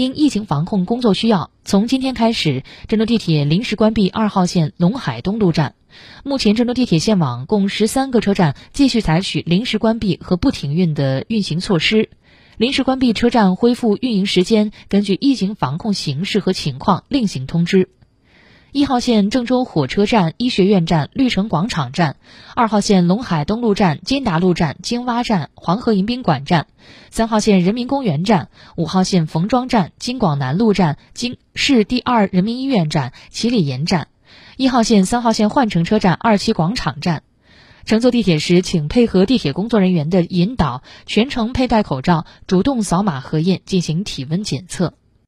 因疫情防控工作需要，从今天开始，郑州地铁临时关闭二号线陇海东路站。目前，郑州地铁线网共十三个车站继续采取临时关闭和不停运的运行措施。临时关闭车站恢复运营时间，根据疫情防控形势和情况另行通知。一号线郑州火车站、医学院站、绿城广场站；二号线陇海东路站、金达路站、金洼站、黄河迎宾馆站；三号线人民公园站；五号线冯庄站、金广南路站、金市第二人民医院站、七里岩站；一号线、三号线换乘车站、二期广场站。乘坐地铁时，请配合地铁工作人员的引导，全程佩戴口罩，主动扫码核验，进行体温检测。